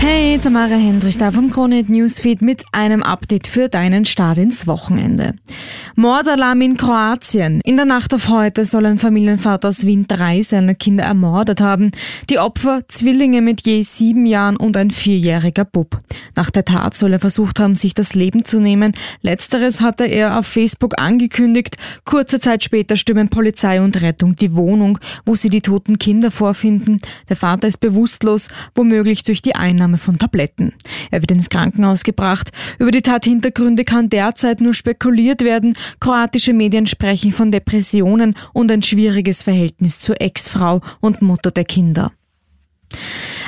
Hey, Tamara Hendrich da vom Kronehit Newsfeed mit einem Update für deinen Start ins Wochenende. Mordalarm in Kroatien. In der Nacht auf heute soll ein Familienvater aus Wien drei seiner Kinder ermordet haben. Die Opfer Zwillinge mit je sieben Jahren und ein vierjähriger Bub. Nach der Tat soll er versucht haben, sich das Leben zu nehmen. Letzteres hatte er auf Facebook angekündigt. Kurze Zeit später stürmen Polizei und Rettung die Wohnung, wo sie die toten Kinder vorfinden. Der Vater ist bewusstlos, womöglich durch die Einnahme Einnahme von Tabletten. Er wird ins Krankenhaus gebracht. Über die Tathintergründe kann derzeit nur spekuliert werden. Kroatische Medien sprechen von Depressionen und ein schwieriges Verhältnis zur Ex-Frau und Mutter der Kinder.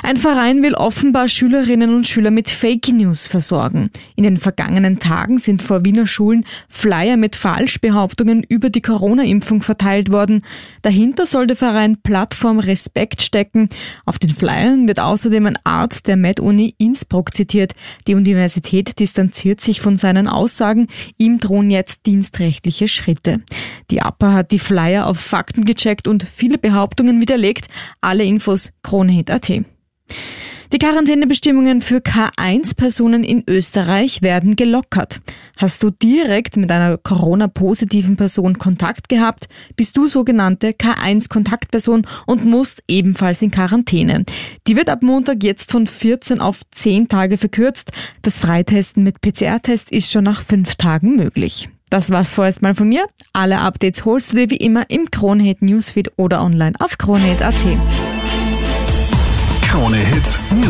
Ein Verein will offenbar Schülerinnen und Schüler mit Fake News versorgen. In den vergangenen Tagen sind vor Wiener Schulen Flyer mit Falschbehauptungen über die Corona-Impfung verteilt worden. Dahinter soll der Verein Plattform Respekt stecken. Auf den Flyern wird außerdem ein Arzt der Med-Uni Innsbruck zitiert. Die Universität distanziert sich von seinen Aussagen. Ihm drohen jetzt dienstrechtliche Schritte. Die APA hat die Flyer auf Fakten gecheckt und viele Behauptungen widerlegt. Alle Infos kronehit.at. Die Quarantänebestimmungen für K1-Personen in Österreich werden gelockert. Hast du direkt mit einer Corona-positiven Person Kontakt gehabt, bist du sogenannte K1-Kontaktperson und musst ebenfalls in Quarantäne. Die wird ab Montag jetzt von 14 auf 10 Tage verkürzt. Das Freitesten mit PCR-Test ist schon nach 5 Tagen möglich. Das war's vorerst mal von mir. Alle Updates holst du dir wie immer im Kronehit Newsfeed oder online auf kronehit.at.